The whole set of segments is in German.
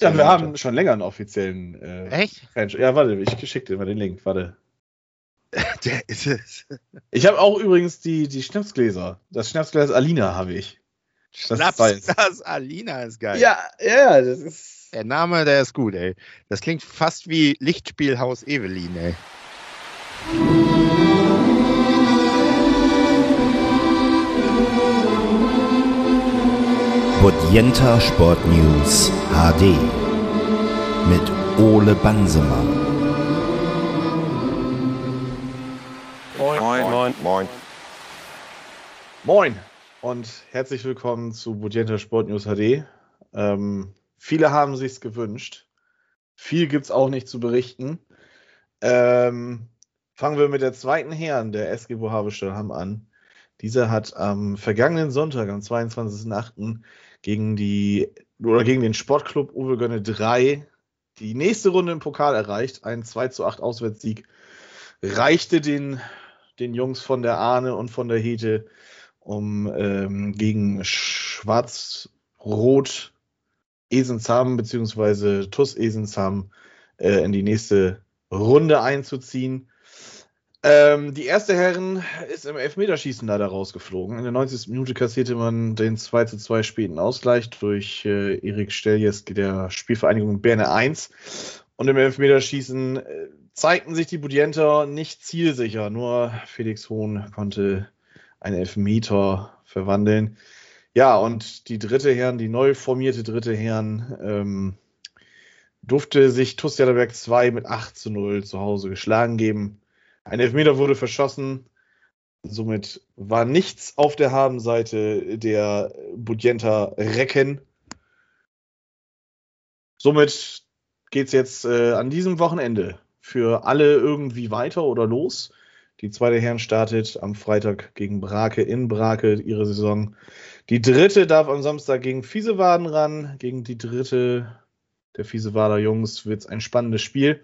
Ja, wir haben schon länger einen offiziellen äh, Echt? Fan Ja, warte, ich schicke dir mal den Link, warte. Der ist es. Ich habe auch übrigens die, die Schnapsgläser. Das Schnapsglas Alina habe ich. Das Schnapsglas Alina ist geil. Ja, ja, das ist. Der Name, der ist gut, ey. Das klingt fast wie Lichtspielhaus Evelyn, ey. Bodienta Sport News HD mit Ole Bansemann. Moin. Moin. Moin. Moin. Moin und herzlich willkommen zu Bodienta Sport News HD. Ähm, viele haben sich's gewünscht. Viel gibt's auch nicht zu berichten. Ähm, fangen wir mit der zweiten Herren der SG Bohavestall an. Dieser hat am vergangenen Sonntag, am 22.08., gegen die oder gegen den Sportclub Uwe Gönne 3 die nächste Runde im Pokal erreicht. Ein 2 zu 8 Auswärtssieg reichte den, den Jungs von der Ahne und von der Hete, um ähm, gegen Schwarz-Rot Esensam bzw. TUS Esensam äh, in die nächste Runde einzuziehen. Ähm, die erste Herren ist im Elfmeterschießen leider rausgeflogen. In der 90. Minute kassierte man den 2 zu 2 späten Ausgleich durch äh, Erik Steljes der Spielvereinigung Berne 1. Und im Elfmeterschießen äh, zeigten sich die Budienter nicht zielsicher. Nur Felix Hohn konnte einen Elfmeter verwandeln. Ja, und die dritte Herren, die neu formierte dritte Herren, ähm, durfte sich TuS Jatterberg 2 mit 8 zu 0 zu Hause geschlagen geben. Ein Elfmeter wurde verschossen. Somit war nichts auf der Habenseite der Budjenta Recken. Somit geht es jetzt äh, an diesem Wochenende für alle irgendwie weiter oder los. Die zweite Herren startet am Freitag gegen Brake in Brake ihre Saison. Die dritte darf am Samstag gegen Fiesewaden ran. Gegen die dritte der Fiesewader Jungs wird es ein spannendes Spiel.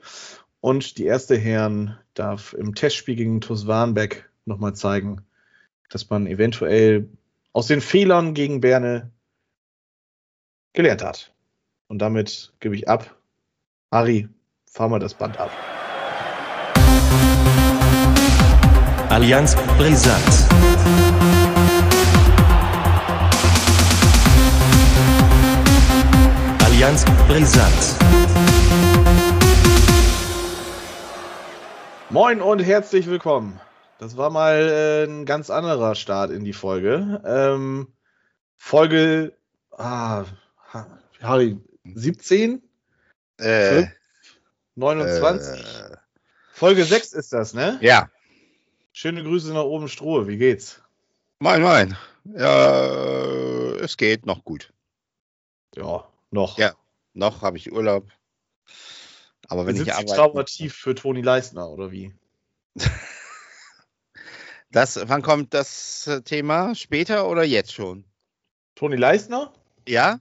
Und die erste Herren darf im Testspiel gegen TuS Warnbeck nochmal zeigen, dass man eventuell aus den Fehlern gegen Berne gelernt hat. Und damit gebe ich ab. Ari, fahr mal das Band ab. Allianz Brisant. Allianz Brisant. Moin und herzlich willkommen. Das war mal äh, ein ganz anderer Start in die Folge. Ähm, Folge ah, Harry, 17? Äh, 5, 29? Äh, Folge 6 ist das, ne? Ja. Schöne Grüße nach oben Strohe, wie geht's? Moin, moin. Ja, es geht noch gut. Ja, noch. Ja, noch habe ich Urlaub. Aber wenn ich arbeite. traumativ für Toni Leisner oder wie? das, wann kommt das äh, Thema? Später oder jetzt schon? Toni Leisner? Ja?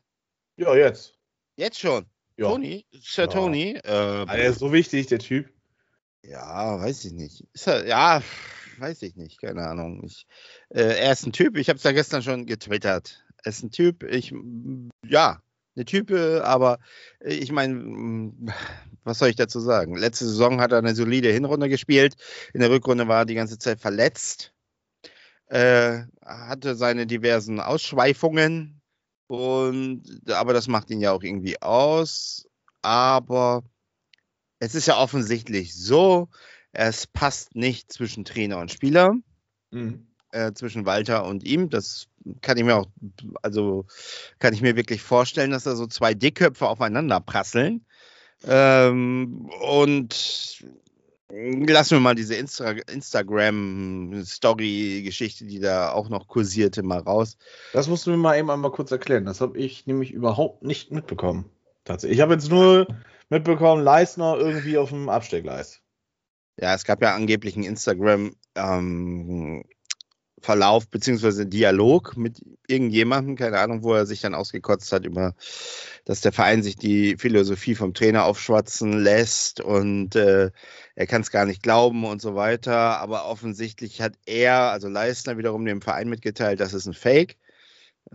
Ja, jetzt. Jetzt schon. Ja. Toni? Sir ja. Toni? Äh, er ist so wichtig, der Typ. Ja, weiß ich nicht. Er, ja, weiß ich nicht, keine Ahnung. Ich, äh, er ist ein Typ, ich habe es ja gestern schon getwittert. Er ist ein Typ, ich, ja, eine Type, aber äh, ich meine, was soll ich dazu sagen? Letzte Saison hat er eine solide Hinrunde gespielt. In der Rückrunde war er die ganze Zeit verletzt. Äh, hatte seine diversen Ausschweifungen. Und, aber das macht ihn ja auch irgendwie aus. Aber es ist ja offensichtlich so, es passt nicht zwischen Trainer und Spieler. Mhm. Äh, zwischen Walter und ihm. Das kann ich mir auch, also kann ich mir wirklich vorstellen, dass da so zwei Dickköpfe aufeinander prasseln. Ähm, und lassen wir mal diese Insta Instagram-Story-Geschichte, die da auch noch kursierte, mal raus. Das musst du mir mal eben einmal kurz erklären. Das habe ich nämlich überhaupt nicht mitbekommen. Tatsächlich. Ich habe jetzt nur mitbekommen, Leisner irgendwie auf dem Abstellgleis. Ja, es gab ja angeblich einen Instagram ähm, Verlauf beziehungsweise Dialog mit irgendjemandem, keine Ahnung, wo er sich dann ausgekotzt hat über, dass der Verein sich die Philosophie vom Trainer aufschwatzen lässt und äh, er kann es gar nicht glauben und so weiter. Aber offensichtlich hat er, also Leistner, wiederum dem Verein mitgeteilt, das ist ein Fake.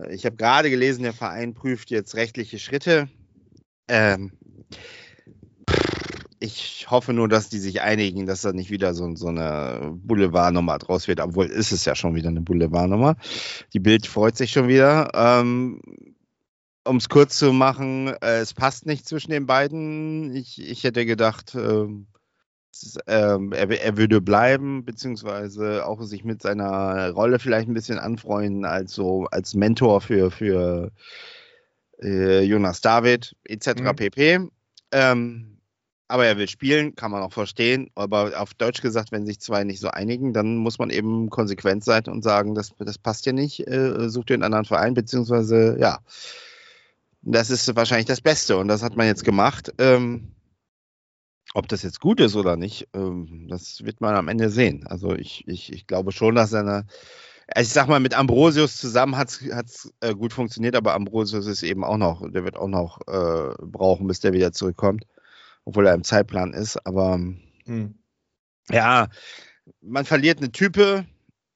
Ich habe gerade gelesen, der Verein prüft jetzt rechtliche Schritte. Ähm, ich hoffe nur, dass die sich einigen, dass da nicht wieder so, so eine Boulevardnummer draus wird, obwohl ist es ja schon wieder eine Boulevardnummer. Die Bild freut sich schon wieder. Ähm, um es kurz zu machen, äh, es passt nicht zwischen den beiden. Ich, ich hätte gedacht, ähm, ist, ähm, er, er, würde bleiben, beziehungsweise auch sich mit seiner Rolle vielleicht ein bisschen anfreunden, als so als Mentor für, für äh, Jonas David, etc. Mhm. pp. Ähm, aber er will spielen, kann man auch verstehen. Aber auf Deutsch gesagt, wenn sich zwei nicht so einigen, dann muss man eben konsequent sein und sagen, das, das passt ja nicht, äh, such dir einen anderen Verein, beziehungsweise ja, das ist wahrscheinlich das Beste und das hat man jetzt gemacht. Ähm, ob das jetzt gut ist oder nicht, ähm, das wird man am Ende sehen. Also ich, ich, ich glaube schon, dass er also ich sag mal, mit Ambrosius zusammen hat es äh, gut funktioniert, aber Ambrosius ist eben auch noch, der wird auch noch äh, brauchen, bis der wieder zurückkommt obwohl er im Zeitplan ist. Aber hm. ja, man verliert eine Type.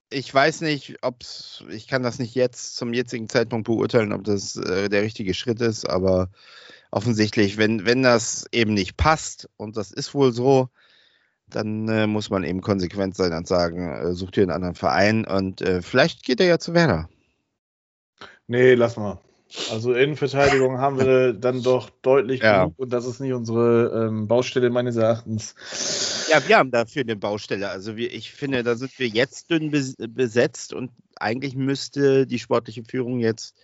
Ich weiß nicht, ob ich kann das nicht jetzt zum jetzigen Zeitpunkt beurteilen, ob das äh, der richtige Schritt ist, aber offensichtlich, wenn, wenn das eben nicht passt, und das ist wohl so, dann äh, muss man eben konsequent sein und sagen, äh, such dir einen anderen Verein und äh, vielleicht geht er ja zu Werder. Nee, lass mal. Also Innenverteidigung haben wir dann doch deutlich ja. genug und das ist nicht unsere ähm, Baustelle meines Erachtens. Ja, wir haben dafür eine Baustelle. Also wir, ich finde, da sind wir jetzt dünn besetzt und eigentlich müsste die sportliche Führung jetzt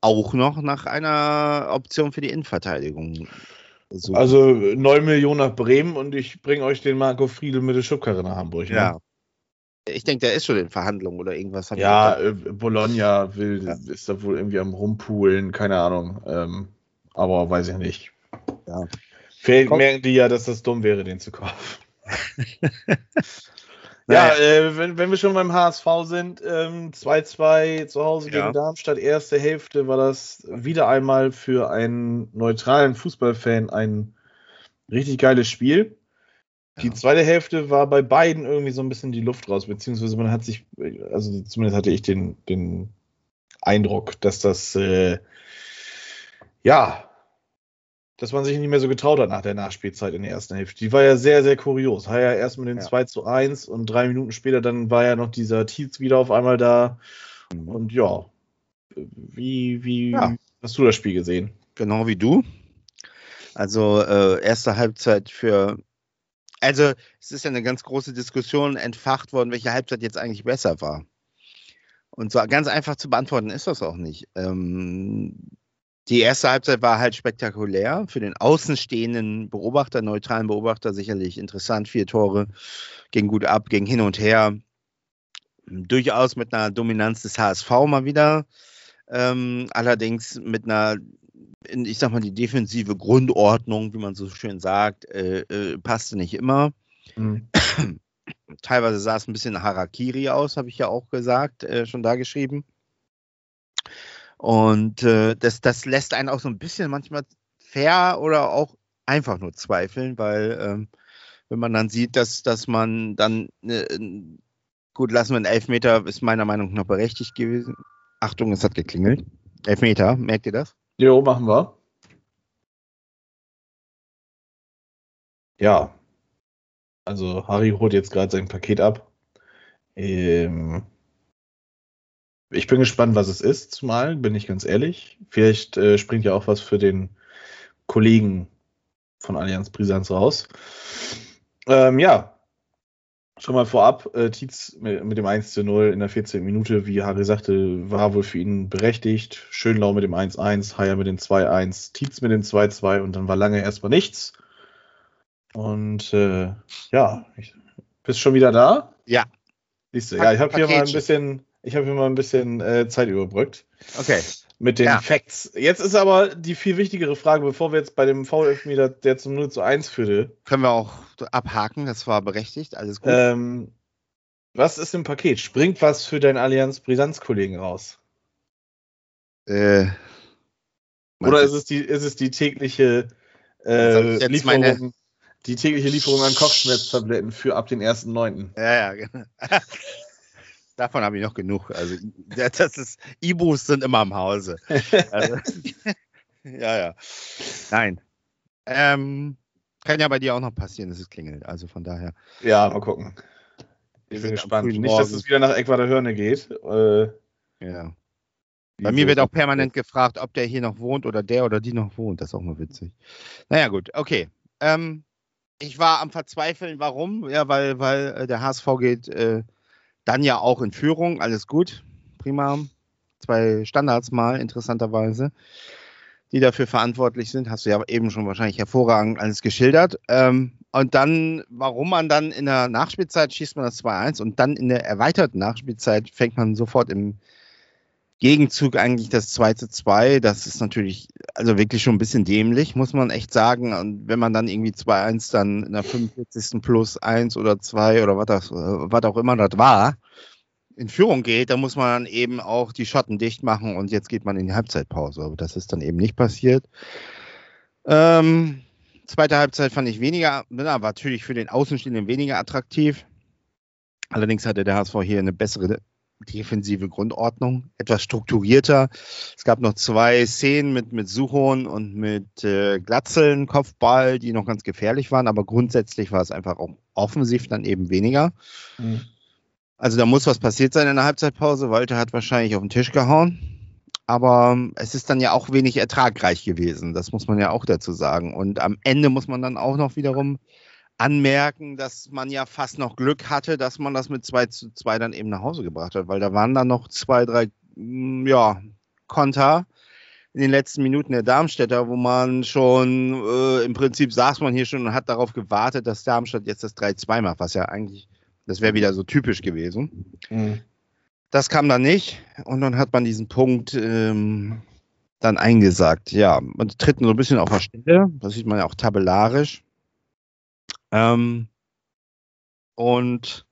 auch noch nach einer Option für die Innenverteidigung suchen. Also 9 Millionen nach Bremen und ich bringe euch den Marco Friedel mit der Schubkarre nach Hamburg. Ne? Ja. Ich denke, der ist schon in Verhandlungen oder irgendwas. Ja, äh, Bologna will, ja. ist da wohl irgendwie am Rumpulen, keine Ahnung. Ähm, aber weiß ich nicht. Ja. Vielleicht merken die ja, dass das dumm wäre, den zu kaufen. ja, äh, wenn, wenn wir schon beim HSV sind, 2-2 ähm, zu Hause ja. gegen Darmstadt, erste Hälfte war das wieder einmal für einen neutralen Fußballfan ein richtig geiles Spiel. Die zweite Hälfte war bei beiden irgendwie so ein bisschen die Luft raus, beziehungsweise man hat sich, also zumindest hatte ich den, den Eindruck, dass das, äh, ja, dass man sich nicht mehr so getraut hat nach der Nachspielzeit in der ersten Hälfte. Die war ja sehr, sehr kurios. War ja erst mit den ja. 2 zu 1 und drei Minuten später dann war ja noch dieser Tietz wieder auf einmal da. Mhm. Und ja, wie, wie ja. hast du das Spiel gesehen? Genau wie du. Also äh, erste Halbzeit für also es ist ja eine ganz große Diskussion entfacht worden, welche Halbzeit jetzt eigentlich besser war. Und so ganz einfach zu beantworten ist das auch nicht. Ähm, die erste Halbzeit war halt spektakulär. Für den außenstehenden Beobachter, neutralen Beobachter sicherlich interessant. Vier Tore, ging gut ab, ging hin und her. Durchaus mit einer Dominanz des HSV mal wieder. Ähm, allerdings mit einer in, ich sag mal, die defensive Grundordnung, wie man so schön sagt, äh, äh, passte nicht immer. Mhm. Teilweise sah es ein bisschen Harakiri aus, habe ich ja auch gesagt, äh, schon da geschrieben. Und äh, das, das lässt einen auch so ein bisschen manchmal fair oder auch einfach nur zweifeln, weil ähm, wenn man dann sieht, dass, dass man dann, äh, gut, lassen wir einen Elfmeter, ist meiner Meinung nach berechtigt gewesen. Achtung, es hat geklingelt. Elfmeter, merkt ihr das? Jo, machen wir. Ja. Also Harry holt jetzt gerade sein Paket ab. Ähm, ich bin gespannt, was es ist, zumal, bin ich ganz ehrlich. Vielleicht äh, springt ja auch was für den Kollegen von Allianz Brisanz raus. Ähm, ja, Schon mal vorab, äh, Tietz mit, mit, dem 1 zu 0 in der 14. Minute, wie Harry sagte, war wohl für ihn berechtigt. Schönlau mit dem 1-1, Haier mit dem 2-1, Tietz mit dem 2-2 und dann war lange erstmal nichts. Und äh, ja, ich, bist schon wieder da? Ja. Siehst du, ja, ich habe hier mal ein bisschen, ich habe hier mal ein bisschen äh, Zeit überbrückt. Okay mit den ja. Facts. Jetzt ist aber die viel wichtigere Frage, bevor wir jetzt bei dem VfL-Meter, der zum 0 zu 1 führte. Können wir auch abhaken, das war berechtigt, alles gut. Ähm, was ist im Paket? Springt was für deinen Allianz-Brisanz-Kollegen raus? Äh, Oder ist es die, ist es die tägliche äh, Lieferung, meine... die tägliche Lieferung an Kopfschmerztabletten für ab den 1.9.? Ja, ja, genau. Davon habe ich noch genug. Also, das ist, Ibus sind immer im Hause. Also, ja, ja. Nein. Ähm, kann ja bei dir auch noch passieren, dass es klingelt. Also von daher. Ja, mal gucken. Wir Ich bin gespannt. Nicht, dass Morgen. es wieder nach Eckwater Hörne geht. Äh, Ja. Bei mir wird auch permanent gefragt, ob der hier noch wohnt oder der oder die noch wohnt. Das ist auch mal witzig. Naja, gut, okay. Ähm, ich war am Verzweifeln. Warum? Ja, weil, weil äh, der HSV geht äh, dann ja auch in Führung. Alles gut. Prima. Zwei Standards mal, interessanterweise, die dafür verantwortlich sind. Hast du ja eben schon wahrscheinlich hervorragend alles geschildert. Ähm, und dann, warum man dann in der Nachspielzeit schießt man das 2-1 und dann in der erweiterten Nachspielzeit fängt man sofort im Gegenzug eigentlich das 2 zu 2. Das ist natürlich also wirklich schon ein bisschen dämlich, muss man echt sagen. Und wenn man dann irgendwie 2-1 dann in der 45. plus 1 oder 2 oder was, das, was auch immer das war, in Führung geht, dann muss man dann eben auch die Schotten dicht machen und jetzt geht man in die Halbzeitpause. Aber das ist dann eben nicht passiert. Ähm, zweite Halbzeit fand ich weniger, na, war natürlich für den Außenstehenden weniger attraktiv. Allerdings hatte der HSV hier eine bessere defensive Grundordnung, etwas strukturierter. Es gab noch zwei Szenen mit, mit Suchon und mit äh, Glatzeln, Kopfball, die noch ganz gefährlich waren, aber grundsätzlich war es einfach auch offensiv dann eben weniger. Mhm. Also da muss was passiert sein in der Halbzeitpause. Walter hat wahrscheinlich auf den Tisch gehauen. Aber ähm, es ist dann ja auch wenig ertragreich gewesen. Das muss man ja auch dazu sagen. Und am Ende muss man dann auch noch wiederum anmerken, dass man ja fast noch Glück hatte, dass man das mit 2 zu 2 dann eben nach Hause gebracht hat, weil da waren dann noch zwei, drei, mm, ja, Konter in den letzten Minuten der Darmstädter, wo man schon, äh, im Prinzip saß man hier schon und hat darauf gewartet, dass Darmstadt jetzt das 3-2 macht, was ja eigentlich, das wäre wieder so typisch gewesen. Mhm. Das kam dann nicht und dann hat man diesen Punkt ähm, dann eingesagt. Ja, man tritt so ein bisschen auf der Stelle, das sieht man ja auch tabellarisch. Ähm, und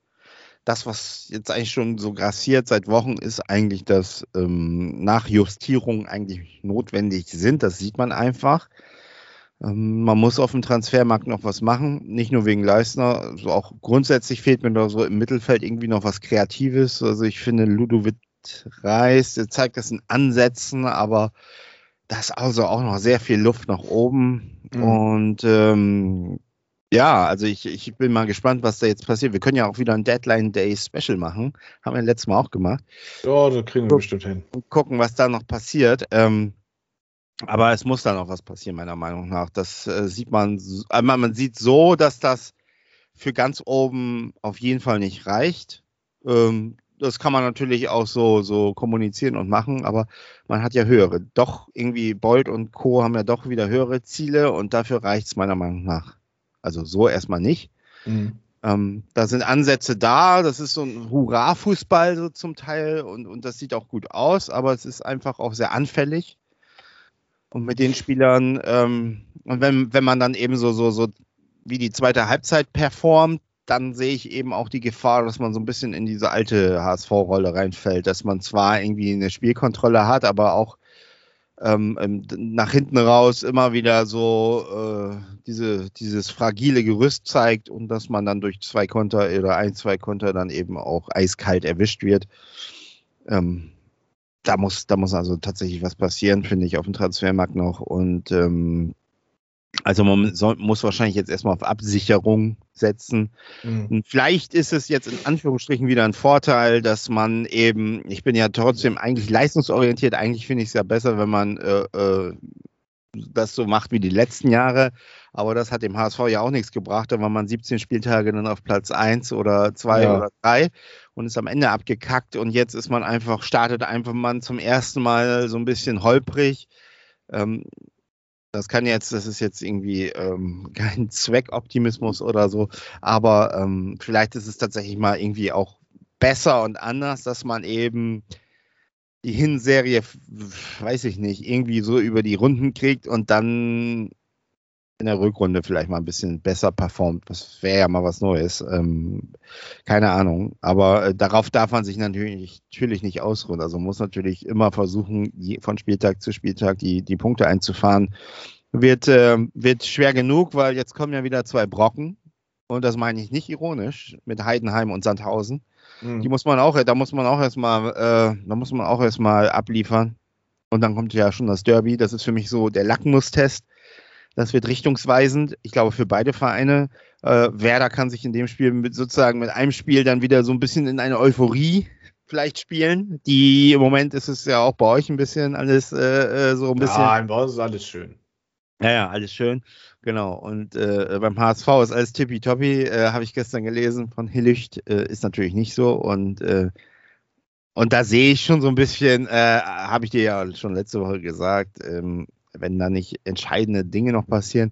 das, was jetzt eigentlich schon so grassiert seit Wochen, ist eigentlich, dass ähm, Nachjustierungen eigentlich notwendig sind. Das sieht man einfach. Ähm, man muss auf dem Transfermarkt noch was machen, nicht nur wegen Leistner, also auch grundsätzlich fehlt mir da so im Mittelfeld irgendwie noch was Kreatives. Also ich finde, Ludovic Reis, der zeigt das in Ansätzen, aber da ist also auch noch sehr viel Luft nach oben. Mhm. Und ähm, ja, also ich, ich bin mal gespannt, was da jetzt passiert. Wir können ja auch wieder ein Deadline Day Special machen. Haben wir letztes Mal auch gemacht. Ja, das kriegen wir bestimmt hin. Und gucken, was da noch passiert. Ähm, aber es muss da noch was passieren, meiner Meinung nach. Das äh, sieht man, s- äh, man, man sieht so, dass das für ganz oben auf jeden Fall nicht reicht. Ähm, das kann man natürlich auch so, so kommunizieren und machen, aber man hat ja höhere. Doch irgendwie Bolt und Co. haben ja doch wieder höhere Ziele und dafür reicht es meiner Meinung nach. Also so erstmal nicht. Mhm. Ähm, da sind Ansätze da, das ist so ein Hurra-Fußball so zum Teil und, und das sieht auch gut aus, aber es ist einfach auch sehr anfällig. Und mit den Spielern, ähm, und wenn, wenn man dann eben so, so, so wie die zweite Halbzeit performt, dann sehe ich eben auch die Gefahr, dass man so ein bisschen in diese alte HSV-Rolle reinfällt, dass man zwar irgendwie eine Spielkontrolle hat, aber auch ähm, ähm, nach hinten raus immer wieder so äh, diese, dieses fragile Gerüst zeigt und dass man dann durch zwei Konter oder ein, zwei Konter dann eben auch eiskalt erwischt wird. Ähm, da muss, da muss also tatsächlich was passieren, finde ich, auf dem Transfermarkt noch. Und ähm, also man soll, muss wahrscheinlich jetzt erstmal auf Absicherung setzen. Mhm. Vielleicht ist es jetzt in Anführungsstrichen wieder ein Vorteil, dass man eben, ich bin ja trotzdem eigentlich leistungsorientiert, eigentlich finde ich es ja besser, wenn man äh, äh, das so macht wie die letzten Jahre. Aber das hat dem HSV ja auch nichts gebracht. Da war man 17 Spieltage dann auf Platz 1 oder 2 Ja. oder 3 und ist am Ende abgekackt. Und jetzt ist man einfach, startet einfach man zum ersten Mal so ein bisschen holprig. Ähm, das kann jetzt, das ist jetzt irgendwie ähm, kein Zweckoptimismus oder so, aber ähm, vielleicht ist es tatsächlich mal irgendwie auch besser und anders, dass man eben die Hinserie, weiß ich nicht, irgendwie so über die Runden kriegt und dann in der Rückrunde vielleicht mal ein bisschen besser performt. Das wäre ja mal was Neues. Ähm, keine Ahnung. Aber äh, darauf darf man sich natürlich, natürlich nicht ausruhen. Also muss natürlich immer versuchen, je, von Spieltag zu Spieltag die, die Punkte einzufahren. Wird, äh, wird schwer genug, weil jetzt kommen ja wieder zwei Brocken. Und das meine ich nicht ironisch mit Heidenheim und Sandhausen. Mhm. Die muss man auch, da muss man auch erstmal, äh, da muss man auch erstmal abliefern. Und dann kommt ja schon das Derby. Das ist für mich so der Lackmustest. Das wird richtungsweisend. Ich glaube, für beide Vereine. Äh, Werder kann sich in dem Spiel mit, sozusagen mit einem Spiel dann wieder so ein bisschen in eine Euphorie vielleicht spielen. Die im Moment ist es ja auch bei euch ein bisschen alles äh, äh so ein bisschen. Nein, bei uns ist alles schön. Ja, ja, alles schön. Genau. Und äh, beim HSV ist alles tippitoppi, äh, habe ich gestern gelesen von Hillicht. Äh, ist natürlich nicht so. Und, äh, und da sehe ich schon so ein bisschen, äh, habe ich dir ja schon letzte Woche gesagt, ähm, wenn da nicht entscheidende Dinge noch passieren,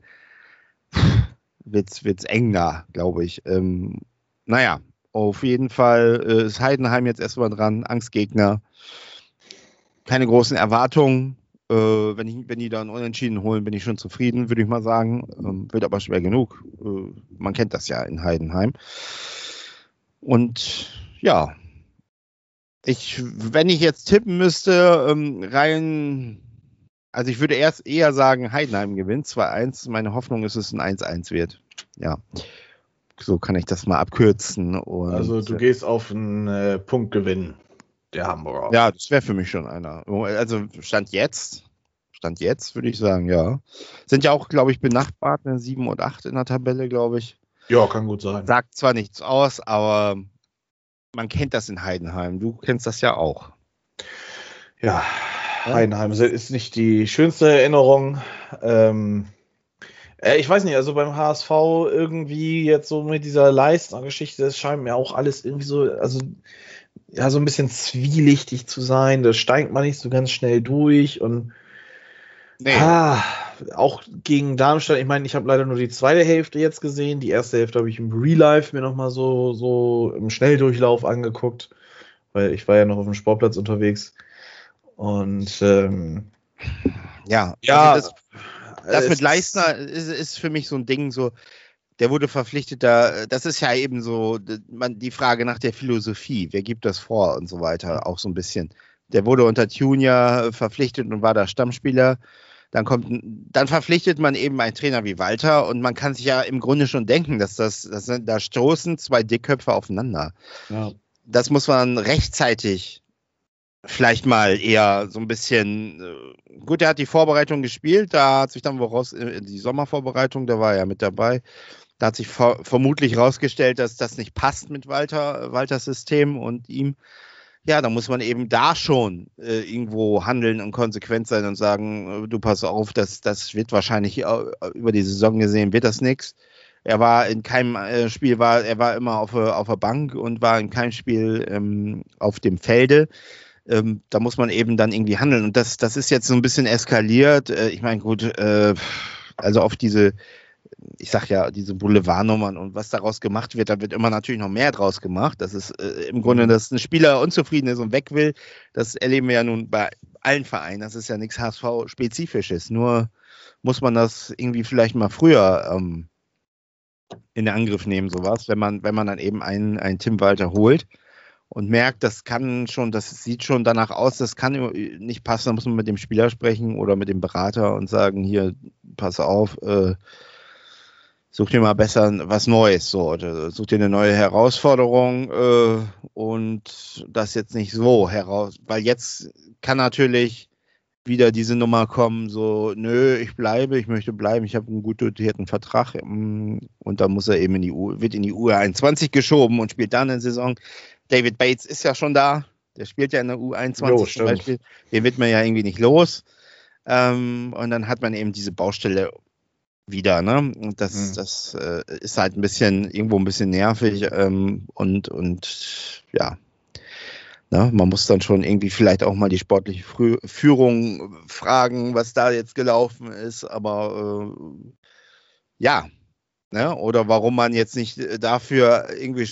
wird es eng da, glaube ich. Ähm, naja, auf jeden Fall äh, ist Heidenheim jetzt erstmal dran, Angstgegner. Keine großen Erwartungen. Äh, wenn, ich, wenn die dann unentschieden holen, bin ich schon zufrieden, würde ich mal sagen. Ähm, wird aber schwer genug. Äh, man kennt das ja in Heidenheim. Und ja, ich, wenn ich jetzt tippen müsste, ähm, rein, also ich würde erst eher sagen, Heidenheim gewinnt 2-1. Meine Hoffnung ist, es ein 1-1 wird. Ja so kann ich das mal abkürzen. Und, also du gehst auf einen äh, Punktgewinn der Hamburger. Ja, das wäre für mich schon einer. Also Stand jetzt, Stand jetzt würde ich sagen, ja. Sind ja auch, glaube ich, benachbart, ne? 7 und 8 in der Tabelle, glaube ich. Ja, kann gut sein. Sagt zwar nichts aus, aber man kennt das in Heidenheim. Du kennst das ja auch. Ja, Heidenheim ist nicht die schönste Erinnerung. Ähm, äh, ich weiß nicht, also beim HSV irgendwie jetzt so mit dieser Leistner-Geschichte, das scheint mir auch alles irgendwie so, also ja, so ein bisschen zwielichtig zu sein. Da steigt man nicht so ganz schnell durch und nee. ah, auch gegen Darmstadt, ich meine, ich habe leider nur die zweite Hälfte jetzt gesehen. Die erste Hälfte habe ich im Real Life mir nochmal so, so im Schnelldurchlauf angeguckt, weil ich war ja noch auf dem Sportplatz unterwegs. Und ähm, ja, ja also das, das mit Leistner ist, ist für mich so ein Ding, so, der wurde verpflichtet, da, das ist ja eben so man, die Frage nach der Philosophie, wer gibt das vor und so weiter, auch so ein bisschen. Der wurde unter Junior verpflichtet und war da Stammspieler. Dann kommt, dann verpflichtet man eben einen Trainer wie Walter und man kann sich ja im Grunde schon denken, dass das, das da stoßen zwei Dickköpfe aufeinander. Ja. Das muss man rechtzeitig vielleicht mal eher so ein bisschen, äh, gut, er hat die Vorbereitung gespielt, da hat sich dann woraus, äh, die Sommervorbereitung, da war er mit dabei. Da hat sich ver vermutlich herausgestellt, dass das nicht passt mit Walter, Walters System und ihm. Ja, da muss man eben da schon äh, irgendwo handeln und konsequent sein und sagen, äh, du pass auf, das, das wird wahrscheinlich über die Saison gesehen, wird das nichts. Er war in keinem äh, Spiel, war, er war immer auf, auf der Bank und war in keinem Spiel ähm, auf dem Felde ähm, da muss man eben dann irgendwie handeln. Und das, das ist jetzt so ein bisschen eskaliert. Äh, ich meine, gut, äh, also auf diese, ich sag ja, diese Boulevardnummern und was daraus gemacht wird, da wird immer natürlich noch mehr draus gemacht. Das ist äh, im Grunde, dass ein Spieler unzufrieden ist und weg will. Das erleben wir ja nun bei allen Vereinen. Das ist ja nichts HSV-spezifisches. Nur muss man das irgendwie vielleicht mal früher ähm, in den Angriff nehmen, sowas, wenn man, wenn man dann eben einen, einen Tim Walter holt und merkt, das kann schon, das sieht schon danach aus, das kann nicht passen, dann muss man mit dem Spieler sprechen oder mit dem Berater und sagen, hier, pass auf, äh, such dir mal besser was Neues, so, such dir eine neue Herausforderung äh, und das jetzt nicht so heraus, weil jetzt kann natürlich wieder diese Nummer kommen, so, nö, ich bleibe, ich möchte bleiben, ich habe einen gut dotierten Vertrag mm, und da muss er eben in die U, wird in die U21 geschoben und spielt dann eine Saison. David Bates ist ja schon da. Der spielt ja in der U21 jo, zum Beispiel. Den wird man ja irgendwie nicht los. Ähm, und dann hat man eben diese Baustelle wieder, ne? Und das, mhm. das äh, ist halt ein bisschen, irgendwo ein bisschen nervig ähm, und, und ja. Ne? Man muss dann schon irgendwie vielleicht auch mal die sportliche Frü Führung fragen, was da jetzt gelaufen ist, aber äh, ja, Ne? Oder warum man jetzt nicht äh, dafür irgendwie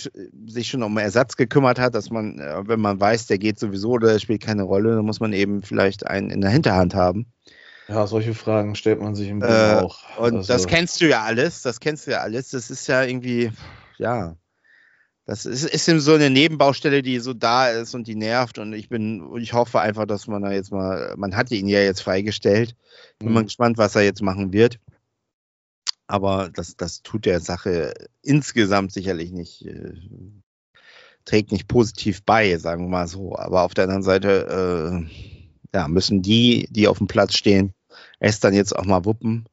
sich schon um Ersatz gekümmert hat, dass man, äh, wenn man weiß, der geht sowieso oder der spielt keine Rolle, dann muss man eben vielleicht einen in der Hinterhand haben. Ja, solche Fragen stellt man sich im Grunde äh, auch. Und also. das kennst du ja alles, das kennst du ja alles. Das ist ja irgendwie, ja, das ist, ist eben so eine Nebenbaustelle, die so da ist und die nervt. Und ich bin, ich hoffe einfach, dass man da jetzt mal, man hat ihn ja jetzt freigestellt. Bin mhm. mal gespannt, was er jetzt machen wird aber das, das tut der Sache insgesamt sicherlich nicht, äh, trägt nicht positiv bei, sagen wir mal so. Aber auf der anderen Seite äh, ja, müssen die, die auf dem Platz stehen, es dann jetzt auch mal wuppen.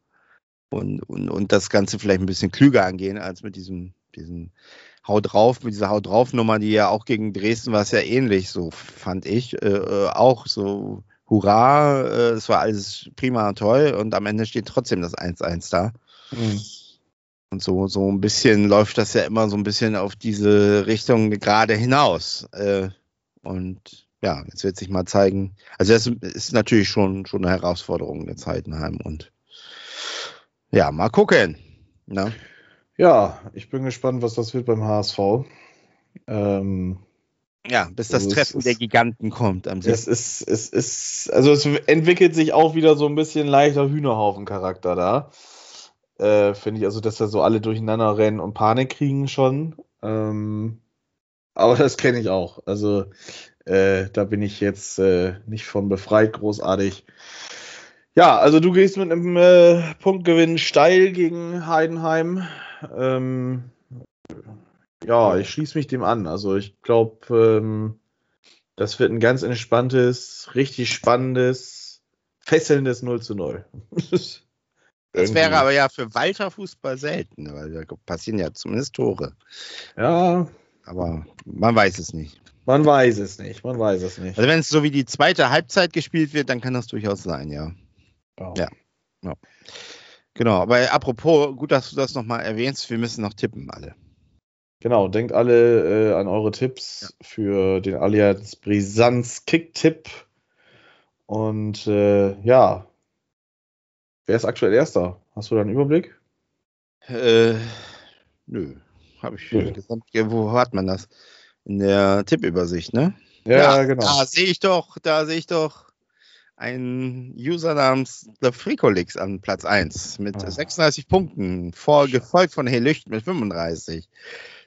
und, und, und das Ganze vielleicht ein bisschen klüger angehen als mit diesem, diesem Haut drauf, mit dieser Haut drauf Nummer, die ja auch gegen Dresden war es ja ähnlich, so fand ich. Äh, äh auch so, hurra, äh, es war alles prima und toll und am Ende steht trotzdem das 1-1 da. Mhm. Und so, so ein bisschen läuft das ja immer so ein bisschen auf diese Richtung gerade hinaus. Äh, und ja, jetzt wird sich mal zeigen. Also das ist natürlich schon, schon eine Herausforderung jetzt Heidenheim und ja, mal gucken. Na? Ne? Ja, ich bin gespannt, was das wird beim HSV. Ähm, ja, bis das also Treffen der Giganten kommt am Es ist, es ist, also es entwickelt sich auch wieder so ein bisschen leichter Hühnerhaufen-Charakter da. Äh, Finde ich, also, dass da so alle durcheinander rennen und Panik kriegen schon. Ähm, aber das kenne ich auch. Also, äh, da bin ich jetzt äh, nicht von befreit, großartig. Ja, also du gehst mit einem äh, Punktgewinn steil gegen Heidenheim. Ähm, ja, ich schließe mich dem an. Also ich glaube, ähm, das wird ein ganz entspanntes, richtig spannendes, fesselndes 0 zu 0. das wäre aber ja für Walter Fußball selten, weil da passieren ja zumindest Tore. Ja. Aber man weiß es nicht. Man weiß es nicht, man weiß es nicht. Also wenn es so wie die zweite Halbzeit gespielt wird, dann kann das durchaus sein, ja. Oh. Ja. ja. Genau, aber apropos, gut, dass du das nochmal erwähnst, wir müssen noch tippen, alle. Genau, denkt alle äh, an eure Tipps ja. für den Allianz Brisanz Kick-Tipp. Und äh, ja, wer ist aktuell Erster? Hast du da einen Überblick? Äh, nö, habe ich nö. gesagt. Wo hat man das? In der Tippübersicht, ne? Ja, ja genau. Da sehe ich doch, da sehe ich doch ein User namens The Freakolix an Platz 1 mit. Ah. 36 Punkten, vor, gefolgt von Helücht mit 35.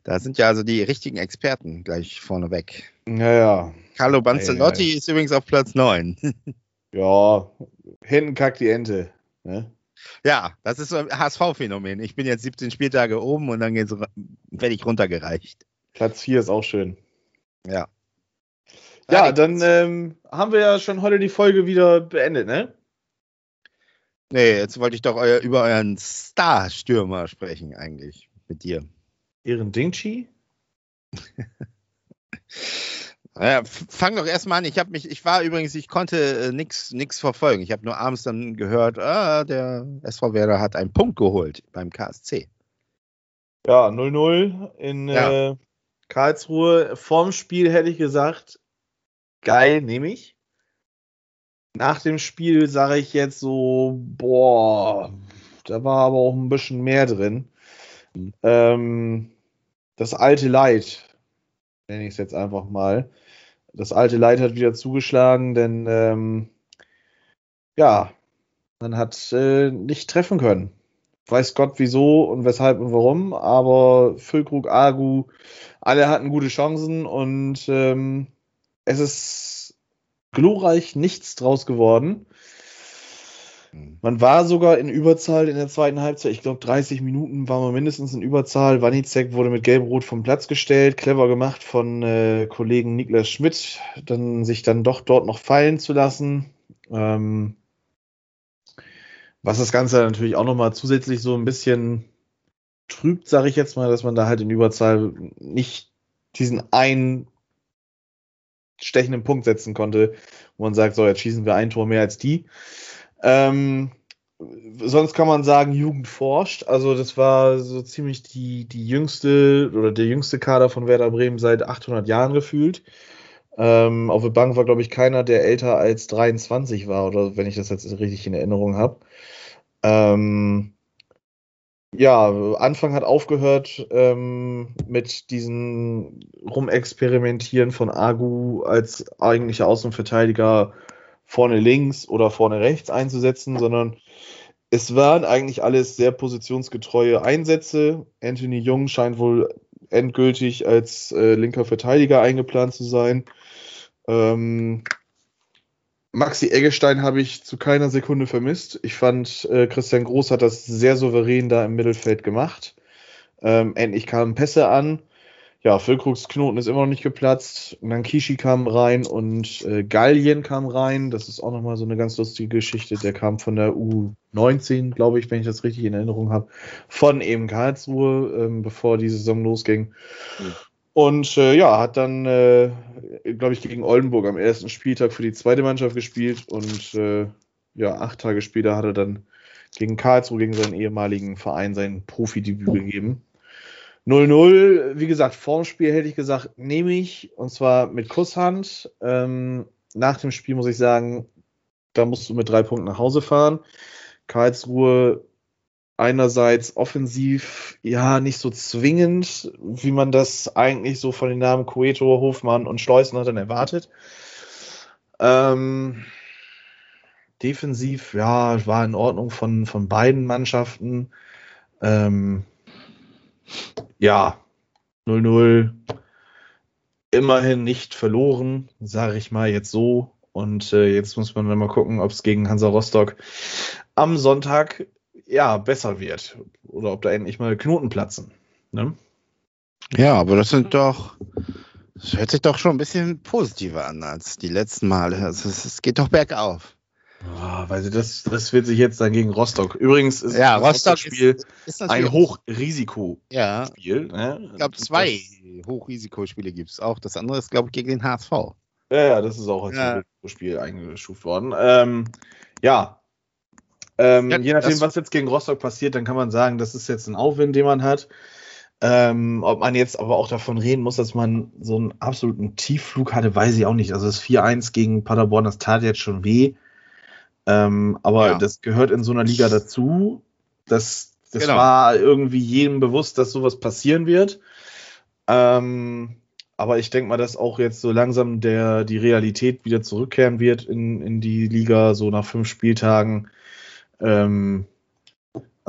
Da sind ja also die richtigen Experten gleich vorneweg. Ja, ja. Carlo Banzelotti ja, ja. ist übrigens auf Platz 9. ja, hinten kackt die Ente. Ne? Ja, das ist so ein HSV-Phänomen. Ich bin jetzt 17 Spieltage oben und dann werde ich runtergereicht. Platz 4 ist auch schön. Ja. Ja, dann ähm, haben wir ja schon heute die Folge wieder beendet, ne? Nee, jetzt wollte ich doch euer, über euren Star-Stürmer sprechen, eigentlich, mit dir. Ihren Dingchi? Ja, fang doch erstmal an. Ich habe mich, ich war übrigens, ich konnte äh, nichts nix verfolgen. Ich habe nur abends dann gehört, ah, der SV Werder hat einen Punkt geholt beim KSC. Ja, 0-0 in ja. Äh, Karlsruhe. Vorm Spiel hätte ich gesagt, geil, nehme ich. Nach dem Spiel sage ich jetzt so, boah, da war aber auch ein bisschen mehr drin. Ähm, das alte Leid, nenne ich es jetzt einfach mal. Das alte Leid hat wieder zugeschlagen, denn ähm, ja, man hat äh, nicht treffen können. Weiß Gott wieso und weshalb und warum, aber Füllkrug, Agu, alle hatten gute Chancen und ähm, es ist glorreich nichts draus geworden. Man war sogar in Überzahl in der zweiten Halbzeit. Ich glaube, 30 Minuten war man mindestens in Überzahl. Wanizek wurde mit Gelb-Rot vom Platz gestellt. Clever gemacht von äh, Kollegen Niklas Schmidt, dann sich dann doch dort noch fallen zu lassen. Ähm, was das Ganze natürlich auch nochmal zusätzlich so ein bisschen trübt, sage ich jetzt mal, dass man da halt in Überzahl nicht diesen einen stechenden Punkt setzen konnte, wo man sagt, so, jetzt schießen wir ein Tor mehr als die. Ähm, sonst kann man sagen, Jugend forscht. Also das war so ziemlich die, die jüngste oder der jüngste Kader von Werder Bremen seit 800 Jahren gefühlt. Ähm, auf der Bank war, glaube ich, keiner, der älter als 23 war, oder wenn ich das jetzt richtig in Erinnerung habe. Ähm, ja, Anfang hat aufgehört ähm, mit diesem Rumexperimentieren von Agu als eigentlicher Außenverteidiger vorne links oder vorne rechts einzusetzen, sondern es waren eigentlich alles sehr positionsgetreue Einsätze. Anthony Jung scheint wohl endgültig als äh, linker Verteidiger eingeplant zu sein. Ähm, Maxi Eggestein habe ich zu keiner Sekunde vermisst. Ich fand, äh, Christian Groß hat das sehr souverän da im Mittelfeld gemacht. Ähm, endlich kamen Pässe an. Ja, Füllkrugs Knoten ist immer noch nicht geplatzt. Nankishi kam rein und äh, Gallien kam rein. Das ist auch nochmal so eine ganz lustige Geschichte. Der kam von der U19, glaube ich, wenn ich das richtig in Erinnerung habe, von eben Karlsruhe, ähm, bevor die Saison losging. Mhm. Und äh, ja, hat dann, äh, glaube ich, gegen Oldenburg am ersten Spieltag für die zweite Mannschaft gespielt und äh, ja, acht Tage später hat er dann gegen Karlsruhe, gegen seinen ehemaligen Verein, sein Profidebüt gegeben. 0-0, wie gesagt, vorm Spiel hätte ich gesagt, nehme ich, und zwar mit Kusshand. Ähm, nach dem Spiel muss ich sagen, da musst du mit drei Punkten nach Hause fahren. Karlsruhe einerseits offensiv, ja, nicht so zwingend, wie man das eigentlich so von den Namen Coeto, Hofmann und Schleusen dann erwartet. Ähm, defensiv, ja, war in Ordnung von, von beiden Mannschaften. Ähm, ja, 0-0 immerhin nicht verloren, sage ich mal jetzt so. Und äh, jetzt muss man dann mal gucken, ob es gegen Hansa Rostock am Sonntag ja besser wird oder ob da endlich mal Knoten platzen. Ne? Ja, aber das sind doch, das hört sich doch schon ein bisschen positiver an als die letzten Male. Also es geht doch bergauf. Oh, weil das, das wird sich jetzt dann gegen Rostock. Übrigens ist ja, das Rostock Spiel ist, ist ein Hochrisikospiel. Ja. Ne? Ich glaube, zwei Hochrisikospiele gibt es auch. Das andere ist, glaube ich, gegen den HSV. Ja, ja, das ist auch als ja. Risikospiel eingestuft worden. Ähm, ja. Ähm, ja, je nachdem, was jetzt gegen Rostock passiert, dann kann man sagen, das ist jetzt ein Aufwind, den man hat. Ähm, ob man jetzt aber auch davon reden muss, dass man so einen absoluten Tiefflug hatte, weiß ich auch nicht. Also das 4-1 gegen Paderborn, das tat jetzt schon weh. Ähm, aber ja. das gehört in so einer Liga dazu. Das, das genau. war irgendwie jedem bewusst, dass sowas passieren wird. Ähm, aber ich denke mal, dass auch jetzt so langsam der, die Realität wieder zurückkehren wird in, in die Liga, so nach fünf Spieltagen. Ähm,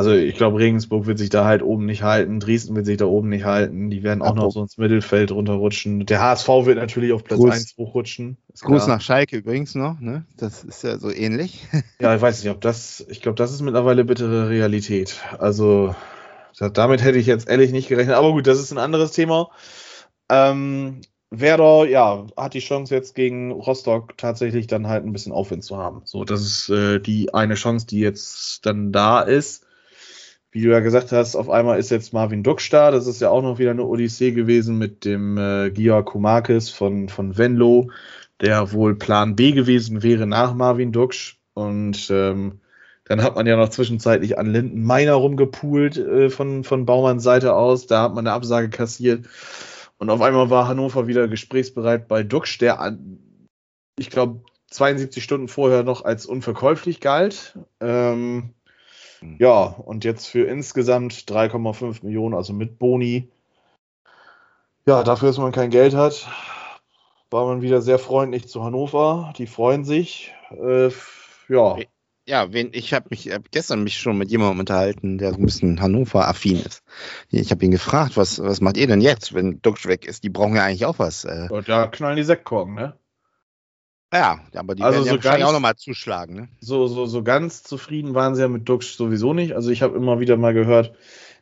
also ich glaube, Regensburg wird sich da halt oben nicht halten, Dresden wird sich da oben nicht halten, die werden auch Ach, noch so ins Mittelfeld runterrutschen. Der HSV wird natürlich auf Platz Gruß, 1 hochrutschen. Gruß nach Schalke übrigens noch, ne? Das ist ja so ähnlich. ja, ich weiß nicht, ob das, ich glaube, das ist mittlerweile bittere Realität. Also damit hätte ich jetzt ehrlich nicht gerechnet, aber gut, das ist ein anderes Thema. Ähm, Werder, ja, hat die Chance jetzt gegen Rostock tatsächlich dann halt ein bisschen Aufwind zu haben. So, das ist äh, die eine Chance, die jetzt dann da ist wie du ja gesagt hast, auf einmal ist jetzt Marvin Dux da. Das ist ja auch noch wieder eine Odyssee gewesen mit dem äh, Gia Kumakis von, von Venlo, der wohl Plan B gewesen wäre nach Marvin Dux. Und ähm, dann hat man ja noch zwischenzeitlich an Linden Meiner rumgepoolt äh, von, von Baumanns Seite aus. Da hat man eine Absage kassiert. Und auf einmal war Hannover wieder gesprächsbereit bei Dux, der an, ich glaube, 72 Stunden vorher noch als unverkäuflich galt. Ähm, hm. Ja, und jetzt für insgesamt 3,5 Millionen, also mit Boni. Ja, dafür, dass man kein Geld hat, war man wieder sehr freundlich zu Hannover. Die freuen sich. Äh, ja. Ja, wen, ich habe mich hab gestern mich schon mit jemandem unterhalten, der so ein bisschen Hannover-affin ist. Ich habe ihn gefragt, was, was macht ihr denn jetzt, wenn Duxch weg ist? Die brauchen ja eigentlich auch was. Äh. Und da knallen die Sektkorken, ne? Ja, aber die also werden so ja wahrscheinlich auch nochmal zuschlagen. Ne? So, so, so ganz zufrieden waren sie ja mit Dux sowieso nicht. Also ich habe immer wieder mal gehört,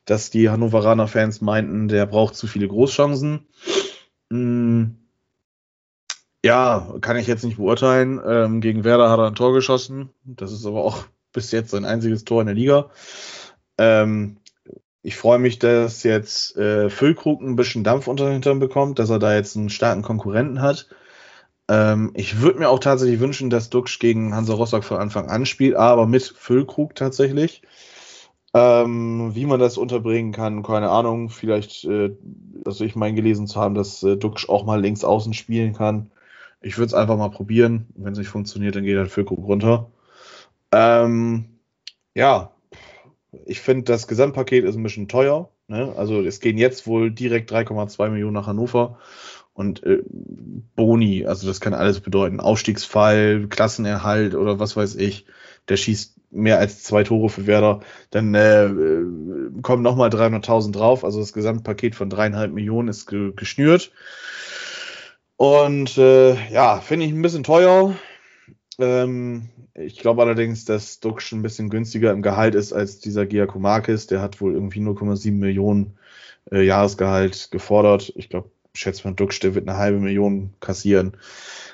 dass die Hannoveraner Fans meinten, der braucht zu viele Großchancen. Hm. Ja, kann ich jetzt nicht beurteilen. Ähm, gegen Werder hat er ein Tor geschossen. Das ist aber auch bis jetzt sein einziges Tor in der Liga. Ähm, ich freue mich, dass jetzt äh, Füllkrug ein bisschen Dampf unter den Hintern bekommt, dass er da jetzt einen starken Konkurrenten hat. Ähm, ich würde mir auch tatsächlich wünschen, dass Duxch gegen Hansa Rostock von Anfang an spielt, aber mit Füllkrug tatsächlich. Ähm, wie man das unterbringen kann, keine Ahnung. Vielleicht, äh, also ich meine gelesen zu haben, dass äh, Duxch auch mal links außen spielen kann. Ich würde es einfach mal probieren. Wenn es nicht funktioniert, dann geht halt Füllkrug runter. Ähm, ja, ich finde, das Gesamtpaket ist ein bisschen teuer. Ne? Also es gehen jetzt wohl direkt 3,2 Millionen nach Hannover. Und äh, Boni, also das kann alles bedeuten. Aufstiegsfall, Klassenerhalt oder was weiß ich. Der schießt mehr als zwei Tore für Werder. Dann äh, äh kommen nochmal 300.000 drauf. Also das Gesamtpaket von dreieinhalb Millionen ist ge geschnürt. Und äh, ja, finde ich ein bisschen teuer. Ähm, ich glaube allerdings, dass Duxch ein bisschen günstiger im Gehalt ist als dieser Giacomakis. Der hat wohl irgendwie 0,7 Millionen äh, Jahresgehalt gefordert. Ich glaube, schätzt man Duxch, der wird eine halbe Million kassieren.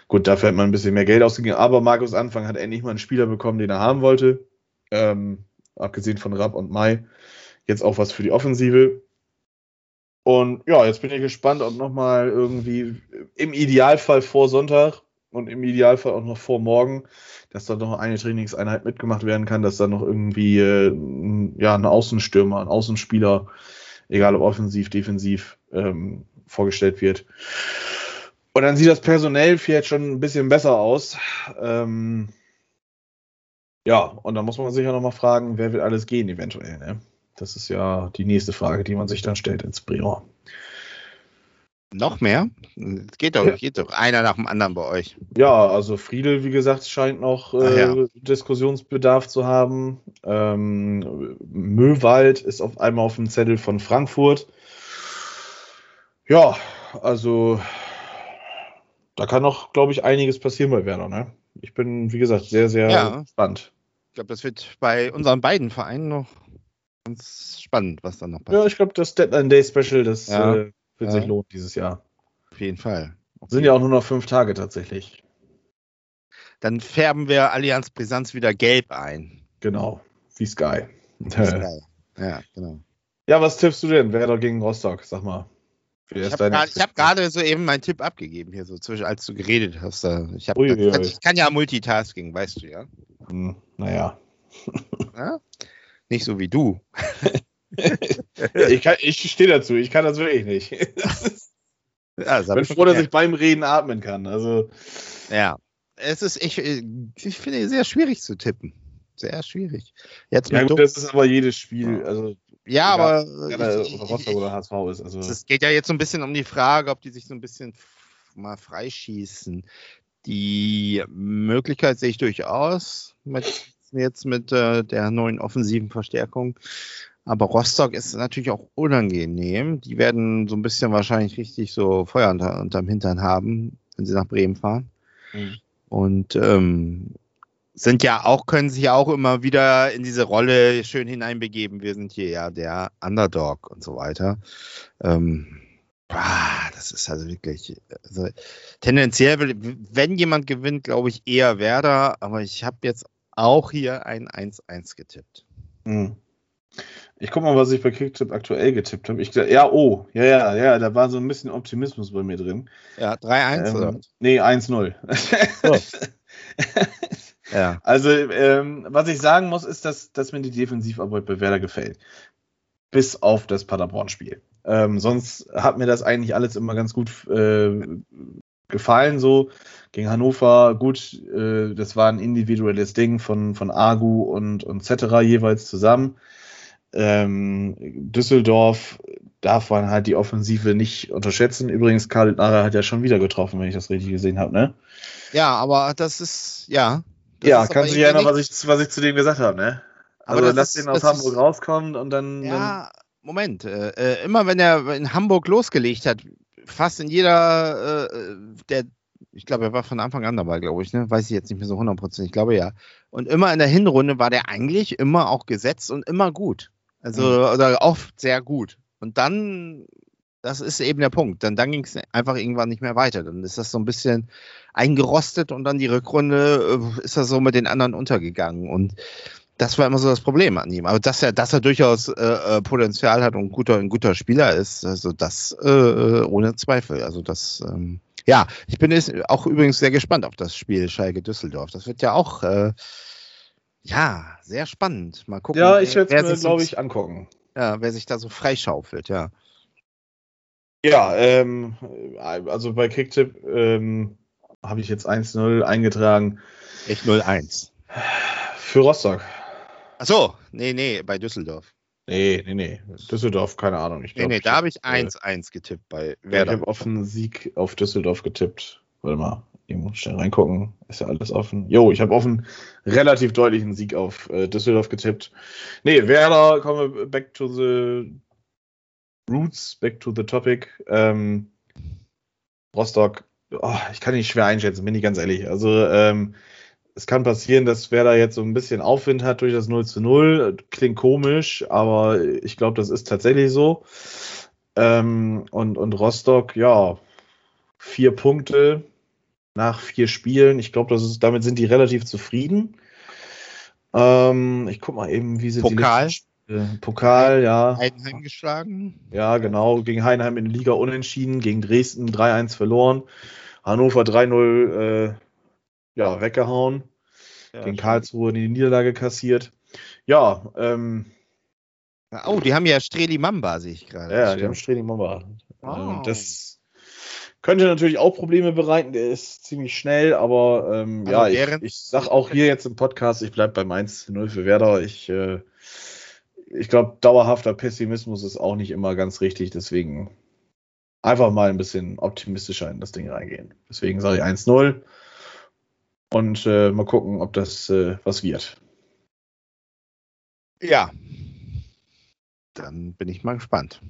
Gut, dafür hat man ein bisschen mehr Geld ausgegeben. Aber Markus Anfang hat endlich mal einen Spieler bekommen, den er haben wollte. Ähm, abgesehen von Rapp und Mai. Jetzt auch was für die Offensive. Und ja, jetzt bin ich gespannt, ob nochmal irgendwie im Idealfall vor Sonntag und im Idealfall auch noch vor morgen, dass da noch eine Trainingseinheit mitgemacht werden kann, dass da noch irgendwie äh, ja, ein Außenstürmer, ein Außenspieler, egal ob offensiv, defensiv, ähm, vorgestellt wird. Und dann sieht das personell vielleicht schon ein bisschen besser aus. Ähm, ja, und dann muss man sich ja nochmal fragen, wer wird alles gehen eventuell. Ne? Das ist ja die nächste Frage, die man sich dann stellt ins Brion. Noch mehr? Es geht doch, geht doch einer nach dem anderen bei euch. Ja, also Friedel, wie gesagt, scheint noch äh, ja. Diskussionsbedarf zu haben. Ähm, Möwald ist auf einmal auf dem Zettel von Frankfurt. Ja, also da kann noch, glaube ich, einiges passieren bei Werner. Ne? Ich bin, wie gesagt, sehr, sehr ja. gespannt. Ich glaube, das wird bei unseren beiden Vereinen noch ganz spannend, was dann noch passiert. Ja, ich glaube, das Deadline Day Special, das ja. äh, wird ja. sich lohnen dieses Jahr. Auf jeden Fall. Okay. Sind ja auch nur noch fünf Tage tatsächlich. Dann färben wir Allianz Brisanz wieder gelb ein. Genau, wie Sky. Wie Sky. Ja, genau. Ja, was tippst du denn? Werder gegen Rostock, sag mal. Ich habe hab gerade so eben meinen Tipp abgegeben hier, so zwischen, als du geredet hast. Ich, hab, ich kann ja Multitasking, weißt du ja. Hm, naja. Ja? Nicht so wie du. ich, ich stehe dazu, ich kann das wirklich nicht. ja, ich bin froh, dass ich beim Reden atmen kann. Also. Ja, es ist, ich, ich finde sehr schwierig zu tippen. Sehr schwierig. Jetzt ja, gut, das ist aber jedes Spiel. Also, ja, aber. Ich, Rostock oder HSV ist. Also. Es geht ja jetzt so ein bisschen um die Frage, ob die sich so ein bisschen mal freischießen. Die Möglichkeit sehe ich durchaus mit jetzt mit äh, der neuen offensiven Verstärkung. Aber Rostock ist natürlich auch unangenehm. Die werden so ein bisschen wahrscheinlich richtig so Feuer unter, unterm Hintern haben, wenn sie nach Bremen fahren. Mhm. Und ähm, sind ja auch, können sich ja auch immer wieder in diese Rolle schön hineinbegeben. Wir sind hier ja der Underdog und so weiter. Ähm, ah, das ist also wirklich, also tendenziell, wenn jemand gewinnt, glaube ich eher Werder, aber ich habe jetzt auch hier ein 1-1 getippt. Hm. Ich guck mal, was ich bei Kicktip aktuell getippt habe. Ich ja, oh, ja, ja, ja, da war so ein bisschen Optimismus bei mir drin. Ja, 3-1 ähm, oder? Nee, 1-0. Oh. ja. Also, ähm, was ich sagen muss, ist, dass, dass mir die Defensivarbeit bei Werder gefällt. Bis auf das Paderborn-Spiel. Ähm, sonst hat mir das eigentlich alles immer ganz gut äh, gefallen so. Gegen Hannover, gut, äh, das war ein individuelles Ding von, von Agu und, und Cetera jeweils zusammen. Ähm, Düsseldorf darf man halt die Offensive nicht unterschätzen. Übrigens, Karl Nara hat ja schon wieder getroffen, wenn ich das richtig gesehen habe, ne? Ja, aber das ist, ja. Ja, kannst du dich erinnern, was ich, was ich zu dem gesagt habe, ne? Also aber lass den aus Hamburg ist, rauskommen und dann. Ja, dann Moment. Äh, äh, immer wenn er in Hamburg losgelegt hat, fast in jeder, äh, der, ich glaube, er war von Anfang an dabei, glaube ich, ne? Weiß ich jetzt nicht mehr so hundertprozentig, ich glaube ja. Und immer in der Hinrunde war der eigentlich immer auch gesetzt und immer gut. Also, mhm. oder oft sehr gut. Und dann, das ist eben der Punkt. Dann, dann ging es einfach irgendwann nicht mehr weiter. Dann ist das so ein bisschen eingerostet und dann die Rückrunde äh, ist er so mit den anderen untergegangen. Und das war immer so das Problem an ihm. Aber dass er, dass er durchaus äh, äh Potenzial hat und guter, ein guter Spieler ist, also das äh, äh, ohne Zweifel. Also das, ähm, ja, ich bin jetzt auch übrigens sehr gespannt auf das Spiel Schalke Düsseldorf. Das wird ja auch, äh, ja, sehr spannend. Mal gucken. Ja, ich werde es mir, glaube ich, angucken. Ja, wer sich da so freischaufelt, ja. Ja, ähm, also bei Kicktip ähm, habe ich jetzt 1-0 eingetragen. Ich 0-1. Für Rostock. Ach so, nee, nee, bei Düsseldorf. Nee, nee, nee. Düsseldorf, keine Ahnung. Ich glaub, nee, nee, da habe ich 1-1 äh, getippt bei Werder. Ich habe auf einen Sieg auf Düsseldorf getippt. Warte mal, ich muss schnell reingucken. Ist ja alles offen. Jo, ich habe auf einen relativ deutlichen Sieg auf äh, Düsseldorf getippt. Nee, Werder, kommen wir back to the roots, back to the topic. Ähm, Rostock, oh, ich kann nicht schwer einschätzen, bin ich ganz ehrlich. Also, ähm, es kann passieren, dass Werder jetzt so ein bisschen Aufwind hat durch das 0 zu 0. Klingt komisch, aber ich glaube, das ist tatsächlich so. Ähm, und, und Rostock, ja, vier Punkte nach vier Spielen. Ich glaube, damit sind die relativ zufrieden. Ähm, ich guck mal eben, wie sie Pokal. die äh, Pokal, ja. Heidenheim geschlagen. Ja, genau. Gegen Heidenheim in der Liga unentschieden, gegen Dresden 3-1 verloren. Hannover 3-0 äh, ja, weggehauen. Ja, gegen Karlsruhe die Niederlage kassiert. Ja, ähm, Oh, die haben ja Streli Mamba, sehe ich gerade. Ja, die haben Streli Mamba. Oh. Das könnte natürlich auch Probleme bereiten. Der ist ziemlich schnell, aber, ähm, aber ja, ich, ich sag auch hier jetzt im Podcast, ich bleibe beim 1-0 für Werder. Ich, äh, ich glaube, dauerhafter Pessimismus ist auch nicht immer ganz richtig. Deswegen einfach mal ein bisschen optimistischer in das Ding reingehen. Deswegen sage ich 1-0 und äh, mal gucken, ob das äh, was wird. Ja, dann bin ich mal gespannt.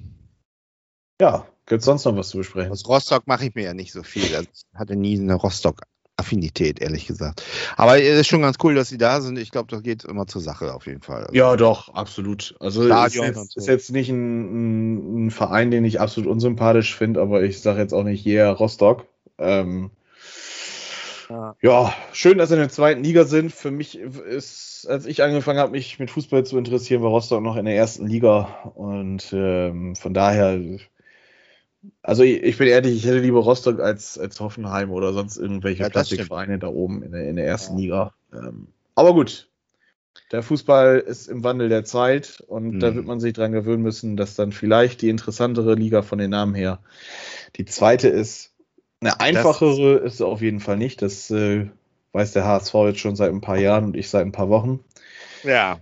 Ja, gibt es sonst noch was zu besprechen? Aus Rostock mache ich mir ja nicht so viel. Also ich hatte nie eine Rostock-Affinität, ehrlich gesagt. Aber es ist schon ganz cool, dass sie da sind. Ich glaube, das geht immer zur Sache auf jeden Fall. Also ja, doch, absolut. Also es ist, jetzt, so. ist jetzt nicht ein, ein, Verein, den ich absolut unsympathisch finde, aber ich sage jetzt auch nicht yeah, Rostock. Ähm, ja. ja. schön, dass sie in der zweiten Liga sind. Für mich ist, als ich angefangen habe, mich mit Fußball zu interessieren, war Rostock noch in der ersten Liga. Und ähm, von daher, also ich, ich, bin ehrlich, ich hätte lieber Rostock als, als Hoffenheim oder sonst irgendwelche ja, Plastikvereine da oben in der, in der ersten ja. Liga. Ähm, aber gut, der Fußball ist im Wandel der Zeit und hm. da wird man sich dran gewöhnen müssen, dass dann vielleicht die interessantere Liga von den Namen her die zweite ist. Eine einfachere das, ist auf jeden Fall nicht. Das äh, weiß der HSV jetzt schon seit ein paar Jahren und ich seit ein paar Wochen. Ja.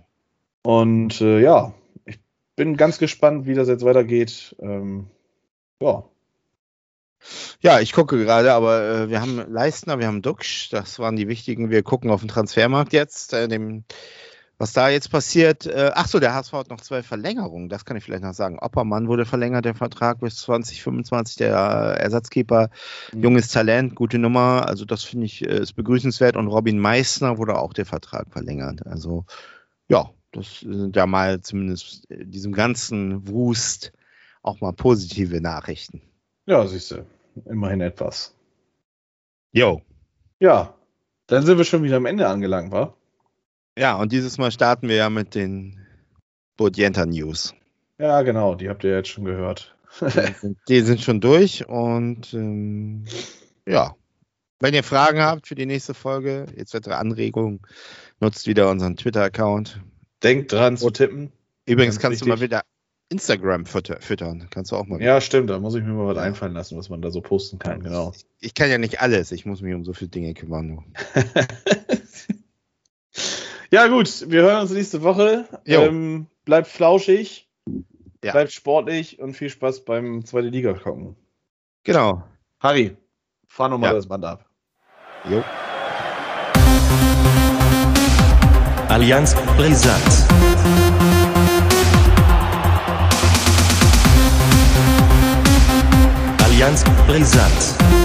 Und äh, ja, ich bin ganz gespannt, wie das jetzt weitergeht. Ähm, ja. Ja, ich gucke gerade, aber äh, wir haben Leistner, wir haben Duxch, das waren die wichtigen. Wir gucken auf den Transfermarkt jetzt, äh, dem was da jetzt passiert, äh, ach so, der HSV hat noch zwei Verlängerungen, das kann ich vielleicht noch sagen. Oppermann wurde verlängert, der Vertrag bis 2025, der äh, Ersatzkeeper, mhm. junges Talent, gute Nummer, also das finde ich äh, ist begrüßenswert und Robin Meissner wurde auch der Vertrag verlängert. Also ja, das sind ja mal zumindest diesem ganzen Wust auch mal positive Nachrichten. Ja, siehst du, immerhin etwas. Jo. Ja, dann sind wir schon wieder am Ende angelangt, wa? Ja, und dieses Mal starten wir ja mit den Bodienta News. Ja, genau, die habt ihr jetzt schon gehört. die sind schon durch und ähm, ja, wenn ihr Fragen habt für die nächste Folge, etc. Anregungen, nutzt wieder unseren Twitter-Account. Denkt dran zu tippen. Übrigens kannst wichtig. du mal wieder Instagram füttern. Kannst du auch mal. Ja, stimmt. Da muss ich mir mal was einfallen lassen, was man da so posten kann. Genau. Ich, ich kann ja nicht alles. Ich muss mich um so viele Dinge kümmern. Ja, gut, wir hören uns nächste Woche. Ähm, bleibt flauschig, ja. bleibt sportlich und viel Spaß beim zweite Liga gucken. Genau. Harry, fahr nochmal ja. das Band ab. Jo. Allianz Brisant. Allianz, brisant.